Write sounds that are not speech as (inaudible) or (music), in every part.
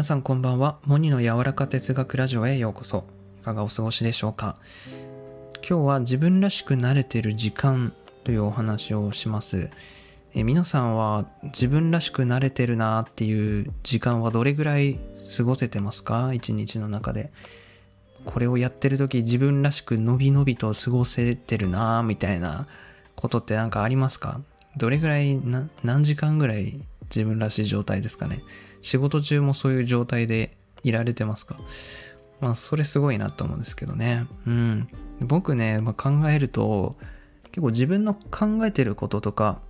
皆さんこんばんは。モニの柔らか哲学ラジオへようこそ。いかがお過ごしでしょうか今日は自分らしくなれてる時間というお話をします。え皆さんは自分らしくなれてるなっていう時間はどれぐらい過ごせてますか？一日の中で。これをやってる時自分らしくのびのびと過ごせてるなみたいなことって何かありますか？どれぐらい何時間ぐらい自分らしい状態ですかね？仕事中もそういう状態でいられてますか？まあそれすごいなと思うんですけどね。うん。僕ね、まあ、考えると結構自分の考えてることとか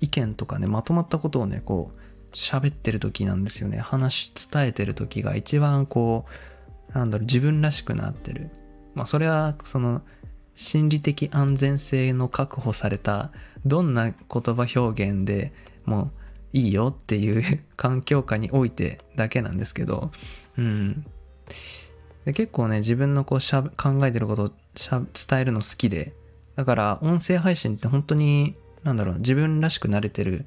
意見とかねまとまったことをねこう喋ってる時なんですよね。話伝えてる時が一番こうなんだろう自分らしくなってる。まあそれはその心理的安全性の確保されたどんな言葉表現でもいいよっていう環境下においてだけなんですけど、うん。で結構ね、自分のこうしゃ考えてることをしゃ伝えるの好きで、だから音声配信って本当に、なんだろう、自分らしくなれてる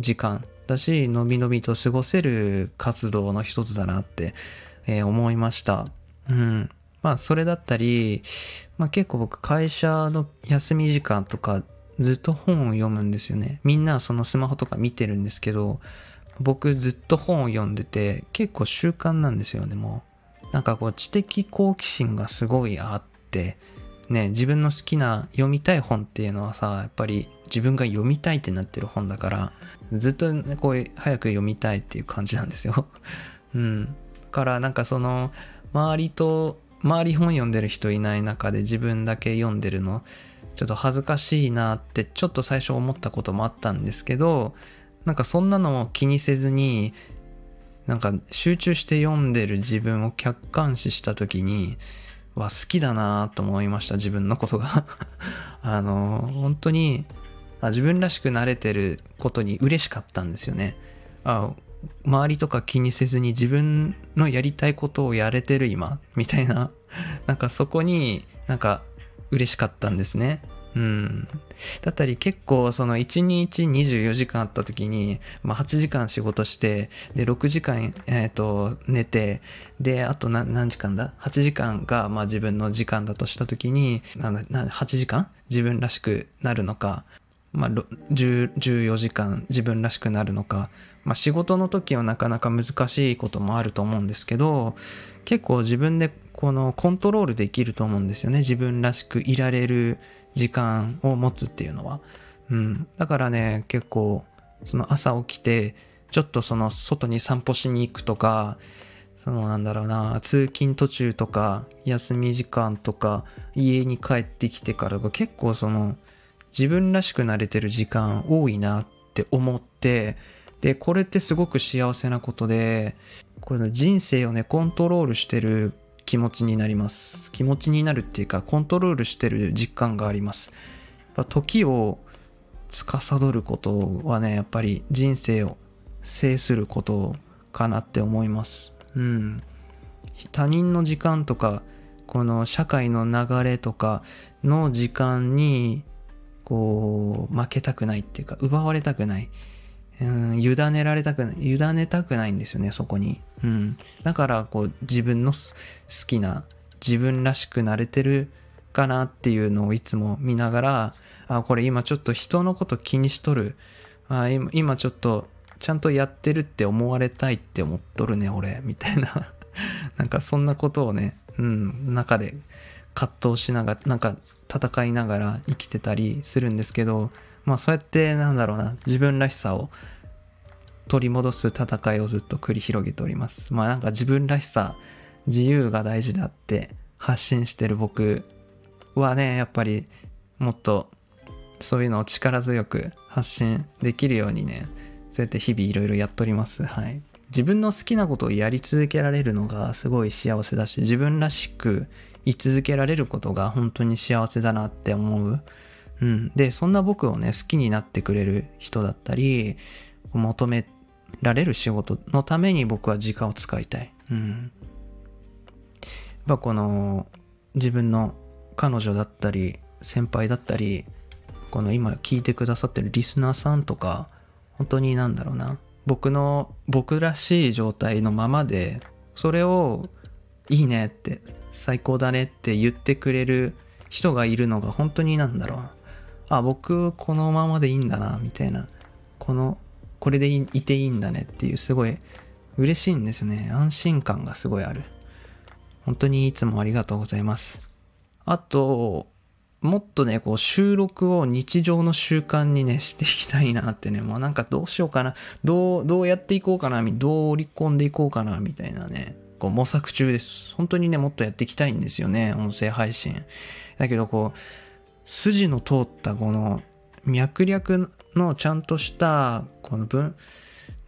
時間だし、のびのびと過ごせる活動の一つだなって、えー思いました。うん。まあ、それだったり、まあ結構僕会社の休み時間とかずっと本を読むんですよね。みんなそのスマホとか見てるんですけど、僕ずっと本を読んでて結構習慣なんですよね、もう。なんかこう知的好奇心がすごいあって、ね、自分の好きな読みたい本っていうのはさ、やっぱり自分が読みたいってなってる本だから、ずっとこう早く読みたいっていう感じなんですよ。(laughs) うん。だからなんかその周りと周り本読んでる人いない中で自分だけ読んでるのちょっと恥ずかしいなってちょっと最初思ったこともあったんですけどなんかそんなのも気にせずになんか集中して読んでる自分を客観視した時にわ好きだなと思いました自分のことが。(laughs) あの本当に自分らしくなれてることに嬉しかったんですよね。あ周りとか気にせずに自分のやりたいことをやれてる今みたいな。(laughs) なんかそこになんか嬉しかったんですね。うん。だったり結構その1日24時間あった時に、まあ、8時間仕事してで6時間、えー、と寝てであと何何時間だ？8時間がまあ自分の時間だとした時になんだなん8時間？自分らしくなるのか。まあ、14時間自分らしくなるのか、まあ、仕事の時はなかなか難しいこともあると思うんですけど結構自分でこのコントロールできると思うんですよね。自分らしくいられる時間を持つっていうのは、うん、だからね結構その朝起きてちょっとその外に散歩しに行くとかそのなんだろうな通勤途中とか休み時間とか家に帰ってきてからが結構その自分らしくなれてる時間多いなって思ってでこれってすごく幸せなことでこれ人生をねコントロールしてる気持ちになります。気持ちになるっていうかコントロールしてる実感があります。やっぱ時を司ることはねやっぱり人生を制することかなって思います。うん。他人の時間とかこの社会の流れとかの時間にこう負けたくないっていうか奪われたくない、うん、委ねられたくない委ねたくないんですよねそこに、うん、だからこう自分の好きな自分らしくなれてるかなっていうのをいつも見ながらあこれ今ちょっと人のこと気にしとる。あ今今ちょっとちゃんとやってるって思われたいって思っとるね俺。みたいな。(laughs) なんかそんなことをね、うん、中で葛藤しながらなんか戦いながら生きてたりするんですけどまあそうやってなんだろうな自分らしさを取り戻す戦いをずっと繰り広げております。まあなんか自分らしさ自由が大事だって発信してる僕はねやっぱりもっとそういうのを力強く発信できるようにねそうやって日々いろいろやっております。はい。自分の好きなことをやり続けられるのがすごい幸せだし自分らしく居続けられることが本当に幸せだなって思う。うん。で、そんな僕をね、好きになってくれる人だったり、求められる仕事のために僕は時間を使いたい。うん。やっぱこの、自分の彼女だったり、先輩だったり、この今聞いてくださってるリスナーさんとか、本当になんだろうな、僕の僕らしい状態のままでそれをいいねって最高だねって言ってくれる人がいるのが本当になんだろう。あ僕このままでいいんだなみたいな。このこれでいいていいんだねっていうすごい嬉しいんですよね。安心感がすごいある。本当にいつもありがとうございます。あともっとね、こう収録を日常の習慣にね、していきたいなってね、もうなんかどうしようかな、どう、どうやっていこうかな、どう織り込んでいこうかな、みたいなね、こう模索中です。本当にね、もっとやっていきたいんですよね、音声配信。だけどこう、筋の通ったこの脈略のちゃんとしたこの文、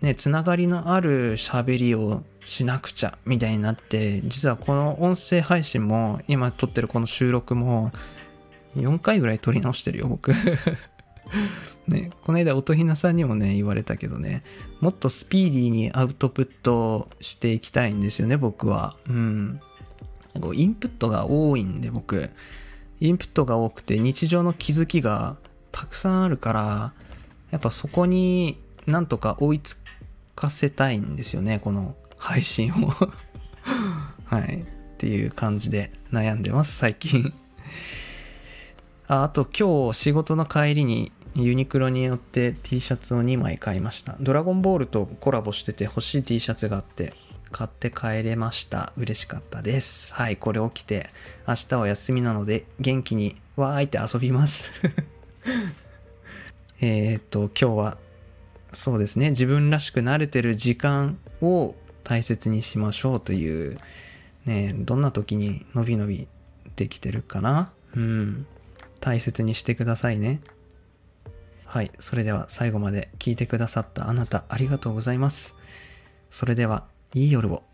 ね、つながりのある喋りをしなくちゃみたいになって、実はこの音声配信も、今撮ってるこの収録も、4回ぐらい撮り直してるよ、僕 (laughs) ね、この間、音ひなさんにもね、言われたけどね、もっとスピーディーにアウトプットしていきたいんですよね、僕は。うん。こうインプットが多いんで、僕。インプットが多くて、日常の気づきがたくさんあるから、やっぱそこになんとか追いつかせたいんですよね、この配信を (laughs) はい。っていう感じで悩んでます、最近ああと今日仕事の帰りにユニクロによって T シャツを2枚買いました。ドラゴンボールとコラボしてて欲しい T シャツがあって買って帰れました。嬉しかったです。はい、これ起きて明日は休みなので元気にわーいって遊びます (laughs) えっと、今日はそうですね、自分らしく慣れてる時間を大切にしましょうという、ね、どんな時にのびのびできてるかなうん。大切にしてくださいね。はい、それでは最後まで聞いてくださったあなたありがとうございます。それでは、いい夜を。